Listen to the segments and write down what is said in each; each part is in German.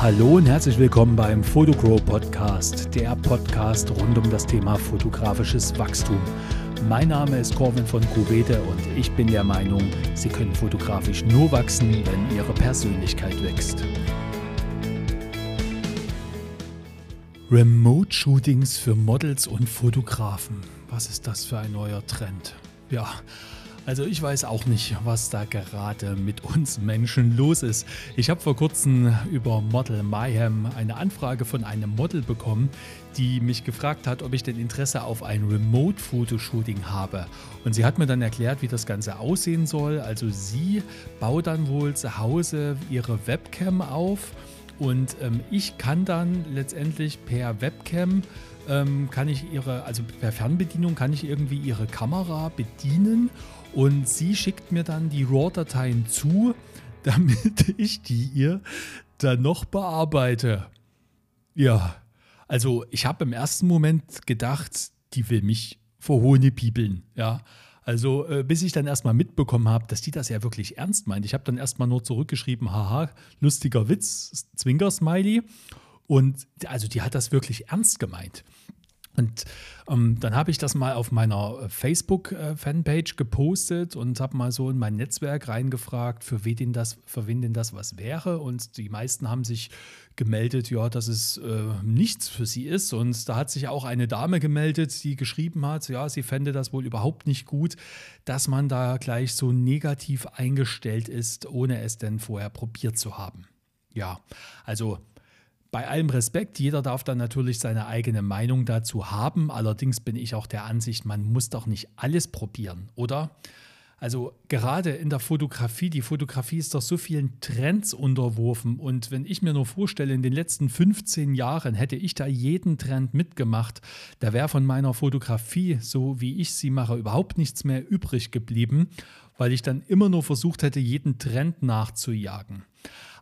Hallo und herzlich willkommen beim Photogro Podcast, der Podcast rund um das Thema fotografisches Wachstum. Mein Name ist Corvin von Cuvete und ich bin der Meinung, Sie können fotografisch nur wachsen, wenn Ihre Persönlichkeit wächst. Remote-Shootings für Models und Fotografen. Was ist das für ein neuer Trend? Ja, also ich weiß auch nicht, was da gerade mit uns Menschen los ist. Ich habe vor kurzem über Model Mayhem eine Anfrage von einem Model bekommen, die mich gefragt hat, ob ich denn Interesse auf ein Remote-Fotoshooting habe. Und sie hat mir dann erklärt, wie das Ganze aussehen soll. Also sie baut dann wohl zu Hause ihre Webcam auf und ähm, ich kann dann letztendlich per Webcam ähm, kann ich ihre, also per Fernbedienung kann ich irgendwie ihre Kamera bedienen und sie schickt mir dann die RAW-Dateien zu, damit ich die ihr dann noch bearbeite. Ja, also ich habe im ersten Moment gedacht, die will mich vor Hohne piepeln, ja. Also äh, bis ich dann erstmal mitbekommen habe, dass die das ja wirklich ernst meint. Ich habe dann erstmal nur zurückgeschrieben, haha, lustiger Witz, Zwinker-Smiley. Und also die hat das wirklich ernst gemeint. Und ähm, dann habe ich das mal auf meiner äh, Facebook-Fanpage gepostet und habe mal so in mein Netzwerk reingefragt, für wen denn das, für wen denn das was wäre. Und die meisten haben sich gemeldet, ja, dass es äh, nichts für sie ist. Und da hat sich auch eine Dame gemeldet, die geschrieben hat, ja, sie fände das wohl überhaupt nicht gut, dass man da gleich so negativ eingestellt ist, ohne es denn vorher probiert zu haben. Ja, also bei allem Respekt, jeder darf dann natürlich seine eigene Meinung dazu haben. Allerdings bin ich auch der Ansicht, man muss doch nicht alles probieren, oder? Also gerade in der Fotografie, die Fotografie ist doch so vielen Trends unterworfen. Und wenn ich mir nur vorstelle, in den letzten 15 Jahren hätte ich da jeden Trend mitgemacht, da wäre von meiner Fotografie, so wie ich sie mache, überhaupt nichts mehr übrig geblieben, weil ich dann immer nur versucht hätte, jeden Trend nachzujagen.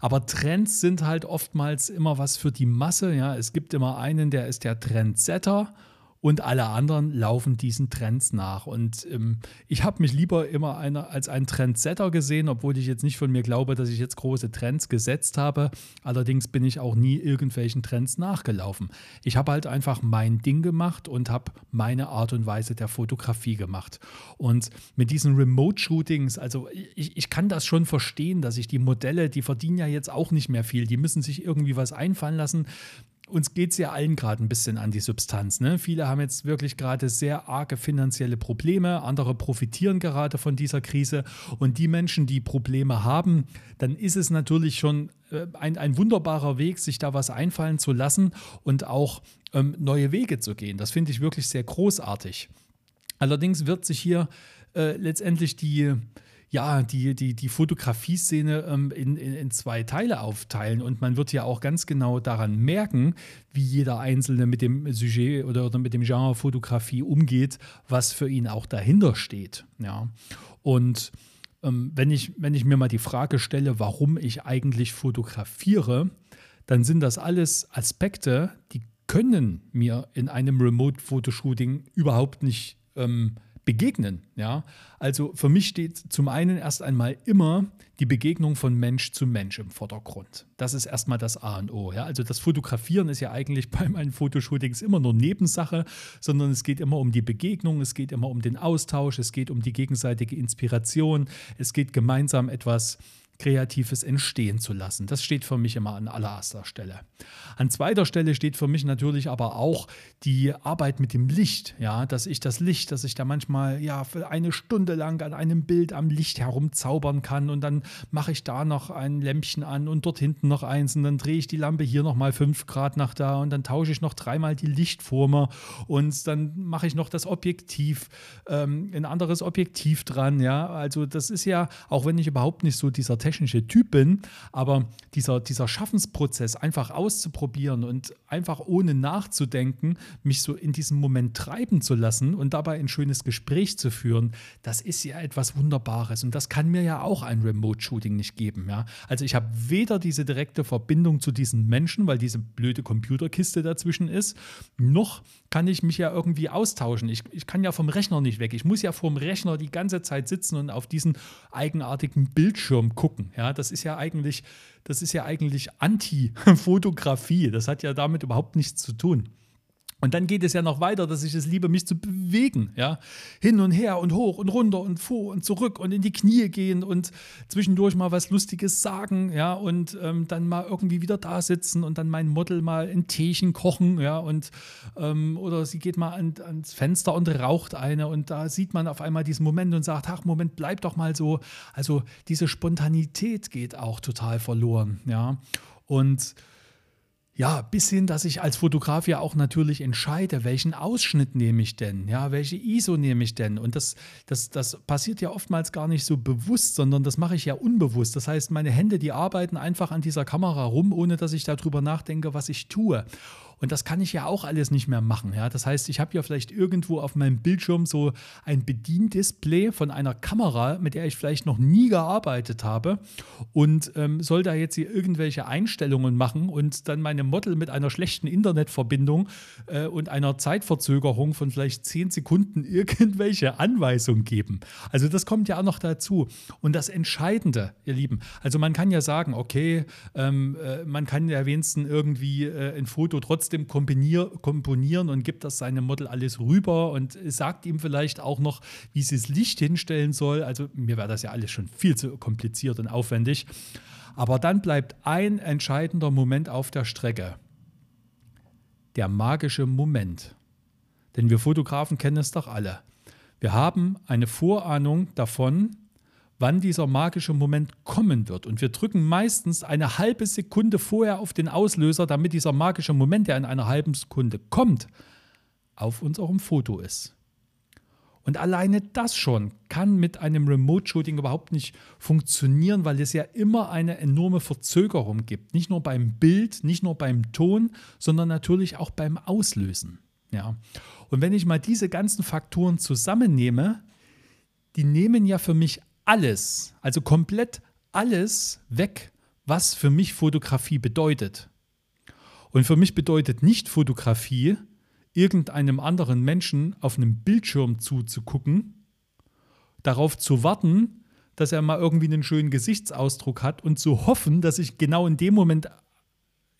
Aber Trends sind halt oftmals immer was für die Masse. Ja, es gibt immer einen, der ist der Trendsetter und alle anderen laufen diesen Trends nach. Und ähm, ich habe mich lieber immer eine, als ein Trendsetter gesehen, obwohl ich jetzt nicht von mir glaube, dass ich jetzt große Trends gesetzt habe. Allerdings bin ich auch nie irgendwelchen Trends nachgelaufen. Ich habe halt einfach mein Ding gemacht und habe meine Art und Weise der Fotografie gemacht. Und mit diesen Remote-Shootings, also ich, ich kann das schon verstehen, dass ich die Modelle, die verdienen ja jetzt auch nicht mehr viel, die müssen sich irgendwie was einfallen lassen uns geht es ja allen gerade ein bisschen an die Substanz. Ne? Viele haben jetzt wirklich gerade sehr arge finanzielle Probleme, andere profitieren gerade von dieser Krise. Und die Menschen, die Probleme haben, dann ist es natürlich schon äh, ein, ein wunderbarer Weg, sich da was einfallen zu lassen und auch ähm, neue Wege zu gehen. Das finde ich wirklich sehr großartig. Allerdings wird sich hier äh, letztendlich die ja, die, die, die Fotografie-Szene ähm, in, in, in, zwei Teile aufteilen. Und man wird ja auch ganz genau daran merken, wie jeder Einzelne mit dem Sujet oder, oder mit dem Genre Fotografie umgeht, was für ihn auch dahinter steht. Ja. Und ähm, wenn, ich, wenn ich mir mal die Frage stelle, warum ich eigentlich fotografiere, dann sind das alles Aspekte, die können mir in einem Remote-Fotoshooting überhaupt nicht ähm, begegnen. Ja? Also für mich steht zum einen erst einmal immer die Begegnung von Mensch zu Mensch im Vordergrund. Das ist erstmal das A und O. Ja? Also das Fotografieren ist ja eigentlich bei meinen Fotoshootings immer nur Nebensache, sondern es geht immer um die Begegnung, es geht immer um den Austausch, es geht um die gegenseitige Inspiration, es geht gemeinsam etwas Kreatives entstehen zu lassen. Das steht für mich immer an allererster Stelle. An zweiter Stelle steht für mich natürlich aber auch die Arbeit mit dem Licht. Ja, dass ich das Licht, dass ich da manchmal ja für eine Stunde lang an einem Bild am Licht herumzaubern kann und dann mache ich da noch ein Lämpchen an und dort hinten noch eins und dann drehe ich die Lampe hier nochmal fünf Grad nach da und dann tausche ich noch dreimal die Lichtformer und dann mache ich noch das Objektiv, ähm, ein anderes Objektiv dran. Ja, also das ist ja, auch wenn ich überhaupt nicht so dieser technische Typ bin, aber dieser, dieser Schaffensprozess einfach auszuprobieren und einfach ohne nachzudenken, mich so in diesem Moment treiben zu lassen und dabei ein schönes Gespräch zu führen, das ist ja etwas Wunderbares und das kann mir ja auch ein Remote-Shooting nicht geben. Ja? Also ich habe weder diese direkte Verbindung zu diesen Menschen, weil diese blöde Computerkiste dazwischen ist, noch kann ich mich ja irgendwie austauschen. Ich, ich kann ja vom Rechner nicht weg. Ich muss ja vom Rechner die ganze Zeit sitzen und auf diesen eigenartigen Bildschirm gucken. Ja, das ist ja eigentlich, das ist ja eigentlich Anti-Fotografie. Das hat ja damit überhaupt nichts zu tun. Und dann geht es ja noch weiter, dass ich es liebe, mich zu bewegen, ja, hin und her und hoch und runter und vor und zurück und in die Knie gehen und zwischendurch mal was Lustiges sagen, ja, und ähm, dann mal irgendwie wieder da sitzen und dann mein Model mal ein Teechen kochen, ja, und ähm, oder sie geht mal an, ans Fenster und raucht eine und da sieht man auf einmal diesen Moment und sagt, ach Moment, bleib doch mal so. Also diese Spontanität geht auch total verloren, ja, und ja, bis hin, dass ich als Fotograf ja auch natürlich entscheide, welchen Ausschnitt nehme ich denn, ja, welche ISO nehme ich denn. Und das, das, das passiert ja oftmals gar nicht so bewusst, sondern das mache ich ja unbewusst. Das heißt, meine Hände, die arbeiten einfach an dieser Kamera rum, ohne dass ich darüber nachdenke, was ich tue. Und das kann ich ja auch alles nicht mehr machen. Ja? Das heißt, ich habe ja vielleicht irgendwo auf meinem Bildschirm so ein Bediendisplay von einer Kamera, mit der ich vielleicht noch nie gearbeitet habe und ähm, soll da jetzt hier irgendwelche Einstellungen machen und dann meine Model mit einer schlechten Internetverbindung äh, und einer Zeitverzögerung von vielleicht zehn Sekunden irgendwelche Anweisungen geben. Also das kommt ja auch noch dazu. Und das Entscheidende, ihr Lieben, also man kann ja sagen, okay, ähm, äh, man kann ja wenigstens irgendwie äh, ein Foto trotzdem trotzdem komponieren und gibt das seinem Model alles rüber und sagt ihm vielleicht auch noch, wie sie das Licht hinstellen soll. Also mir wäre das ja alles schon viel zu kompliziert und aufwendig. Aber dann bleibt ein entscheidender Moment auf der Strecke. Der magische Moment. Denn wir Fotografen kennen es doch alle. Wir haben eine Vorahnung davon, wann dieser magische Moment kommen wird. Und wir drücken meistens eine halbe Sekunde vorher auf den Auslöser, damit dieser magische Moment, der in einer halben Sekunde kommt, auf unserem Foto ist. Und alleine das schon kann mit einem Remote-Shooting überhaupt nicht funktionieren, weil es ja immer eine enorme Verzögerung gibt. Nicht nur beim Bild, nicht nur beim Ton, sondern natürlich auch beim Auslösen. Ja. Und wenn ich mal diese ganzen Faktoren zusammennehme, die nehmen ja für mich alles, also komplett alles weg, was für mich Fotografie bedeutet. Und für mich bedeutet nicht Fotografie, irgendeinem anderen Menschen auf einem Bildschirm zuzugucken, darauf zu warten, dass er mal irgendwie einen schönen Gesichtsausdruck hat und zu hoffen, dass ich genau in dem Moment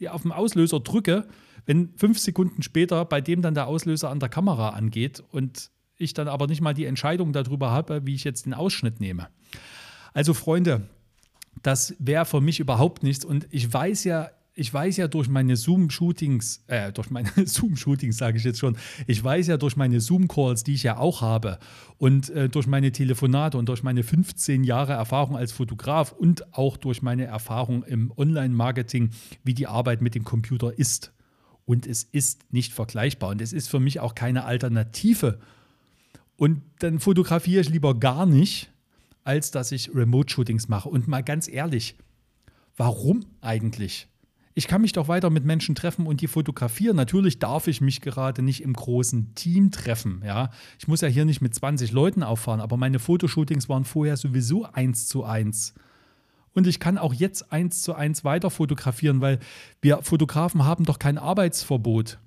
auf den Auslöser drücke, wenn fünf Sekunden später bei dem dann der Auslöser an der Kamera angeht und ich dann aber nicht mal die Entscheidung darüber habe, wie ich jetzt den Ausschnitt nehme. Also Freunde, das wäre für mich überhaupt nichts und ich weiß ja, ich weiß ja durch meine Zoom-Shootings, äh, durch meine Zoom-Shootings sage ich jetzt schon, ich weiß ja durch meine Zoom-Calls, die ich ja auch habe und äh, durch meine Telefonate und durch meine 15 Jahre Erfahrung als Fotograf und auch durch meine Erfahrung im Online-Marketing, wie die Arbeit mit dem Computer ist. Und es ist nicht vergleichbar und es ist für mich auch keine Alternative und dann fotografiere ich lieber gar nicht, als dass ich Remote-Shootings mache. Und mal ganz ehrlich, warum eigentlich? Ich kann mich doch weiter mit Menschen treffen und die fotografieren. Natürlich darf ich mich gerade nicht im großen Team treffen. Ja? Ich muss ja hier nicht mit 20 Leuten auffahren, aber meine Fotoshootings waren vorher sowieso eins zu eins. Und ich kann auch jetzt eins zu eins weiter fotografieren, weil wir Fotografen haben doch kein Arbeitsverbot.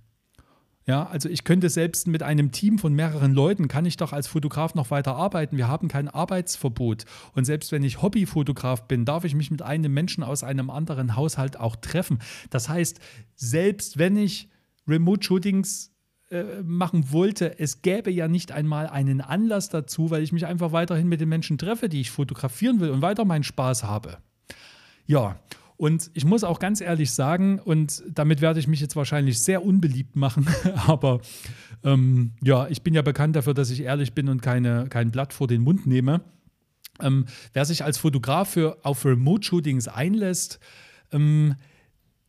Ja, also ich könnte selbst mit einem Team von mehreren Leuten, kann ich doch als Fotograf noch weiter arbeiten. Wir haben kein Arbeitsverbot. Und selbst wenn ich Hobbyfotograf bin, darf ich mich mit einem Menschen aus einem anderen Haushalt auch treffen. Das heißt, selbst wenn ich Remote-Shootings äh, machen wollte, es gäbe ja nicht einmal einen Anlass dazu, weil ich mich einfach weiterhin mit den Menschen treffe, die ich fotografieren will und weiter meinen Spaß habe. Ja, und ich muss auch ganz ehrlich sagen, und damit werde ich mich jetzt wahrscheinlich sehr unbeliebt machen, aber ähm, ja, ich bin ja bekannt dafür, dass ich ehrlich bin und keine, kein Blatt vor den Mund nehme. Ähm, wer sich als Fotograf für, auf Remote-Shootings einlässt, ähm,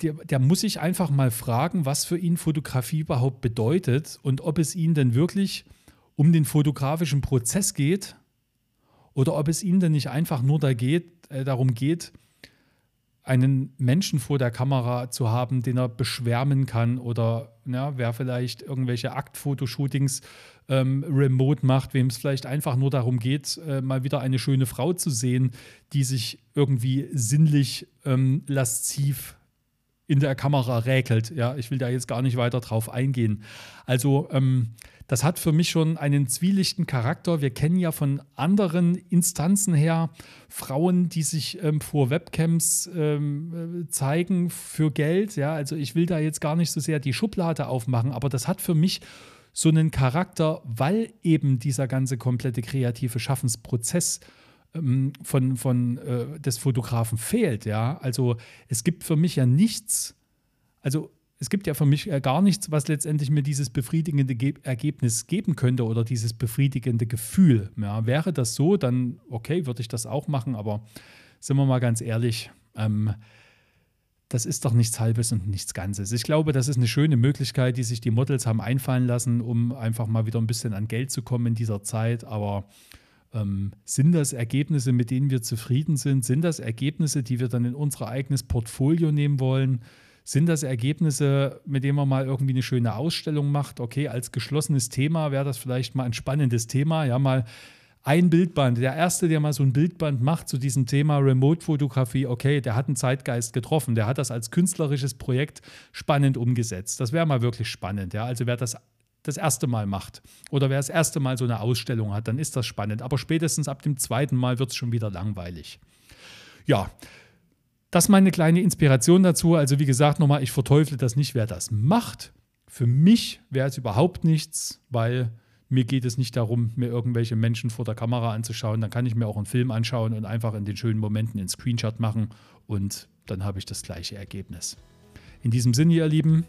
der, der, muss sich einfach mal fragen, was für ihn Fotografie überhaupt bedeutet und ob es ihn denn wirklich um den fotografischen Prozess geht oder ob es ihnen denn nicht einfach nur da geht, äh, darum geht, einen Menschen vor der Kamera zu haben, den er beschwärmen kann oder ja, wer vielleicht irgendwelche Aktfotoshootings ähm, remote macht, wem es vielleicht einfach nur darum geht, äh, mal wieder eine schöne Frau zu sehen, die sich irgendwie sinnlich ähm, lasziv in der Kamera räkelt. Ja, ich will da jetzt gar nicht weiter drauf eingehen. Also, ähm, das hat für mich schon einen zwielichten Charakter. Wir kennen ja von anderen Instanzen her Frauen, die sich ähm, vor Webcams ähm, äh, zeigen für Geld. Ja, also ich will da jetzt gar nicht so sehr die Schublade aufmachen, aber das hat für mich so einen Charakter, weil eben dieser ganze komplette kreative Schaffensprozess ähm, von, von äh, des Fotografen fehlt. Ja? Also es gibt für mich ja nichts, also es gibt ja für mich gar nichts, was letztendlich mir dieses befriedigende Ge Ergebnis geben könnte oder dieses befriedigende Gefühl. Ja, wäre das so, dann okay, würde ich das auch machen, aber sind wir mal ganz ehrlich, ähm, das ist doch nichts Halbes und nichts Ganzes. Ich glaube, das ist eine schöne Möglichkeit, die sich die Models haben einfallen lassen, um einfach mal wieder ein bisschen an Geld zu kommen in dieser Zeit. Aber ähm, sind das Ergebnisse, mit denen wir zufrieden sind? Sind das Ergebnisse, die wir dann in unser eigenes Portfolio nehmen wollen? Sind das Ergebnisse, mit denen man mal irgendwie eine schöne Ausstellung macht? Okay, als geschlossenes Thema wäre das vielleicht mal ein spannendes Thema. Ja, mal ein Bildband. Der erste, der mal so ein Bildband macht zu diesem Thema Remote-Fotografie, okay, der hat einen Zeitgeist getroffen. Der hat das als künstlerisches Projekt spannend umgesetzt. Das wäre mal wirklich spannend. Ja, also wer das das erste Mal macht oder wer das erste Mal so eine Ausstellung hat, dann ist das spannend. Aber spätestens ab dem zweiten Mal wird es schon wieder langweilig. Ja, das ist meine kleine Inspiration dazu. Also wie gesagt, nochmal, ich verteufle das nicht, wer das macht. Für mich wäre es überhaupt nichts, weil mir geht es nicht darum, mir irgendwelche Menschen vor der Kamera anzuschauen. Dann kann ich mir auch einen Film anschauen und einfach in den schönen Momenten einen Screenshot machen und dann habe ich das gleiche Ergebnis. In diesem Sinne, ihr Lieben,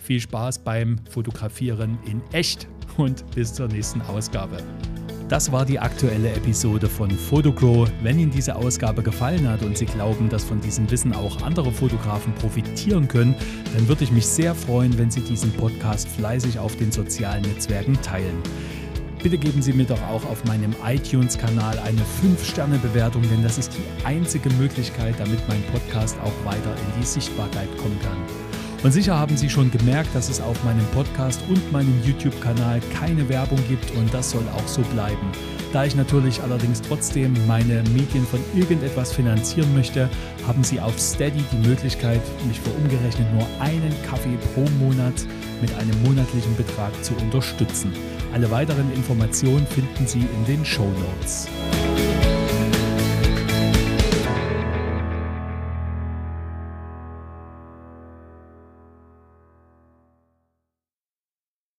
viel Spaß beim Fotografieren in echt und bis zur nächsten Ausgabe. Das war die aktuelle Episode von Photogro. Wenn Ihnen diese Ausgabe gefallen hat und Sie glauben, dass von diesem Wissen auch andere Fotografen profitieren können, dann würde ich mich sehr freuen, wenn Sie diesen Podcast fleißig auf den sozialen Netzwerken teilen. Bitte geben Sie mir doch auch auf meinem iTunes-Kanal eine 5-Sterne-Bewertung, denn das ist die einzige Möglichkeit, damit mein Podcast auch weiter in die Sichtbarkeit kommen kann. Und sicher haben Sie schon gemerkt, dass es auf meinem Podcast und meinem YouTube-Kanal keine Werbung gibt und das soll auch so bleiben. Da ich natürlich allerdings trotzdem meine Medien von irgendetwas finanzieren möchte, haben Sie auf Steady die Möglichkeit, mich für umgerechnet nur einen Kaffee pro Monat mit einem monatlichen Betrag zu unterstützen. Alle weiteren Informationen finden Sie in den Show Notes.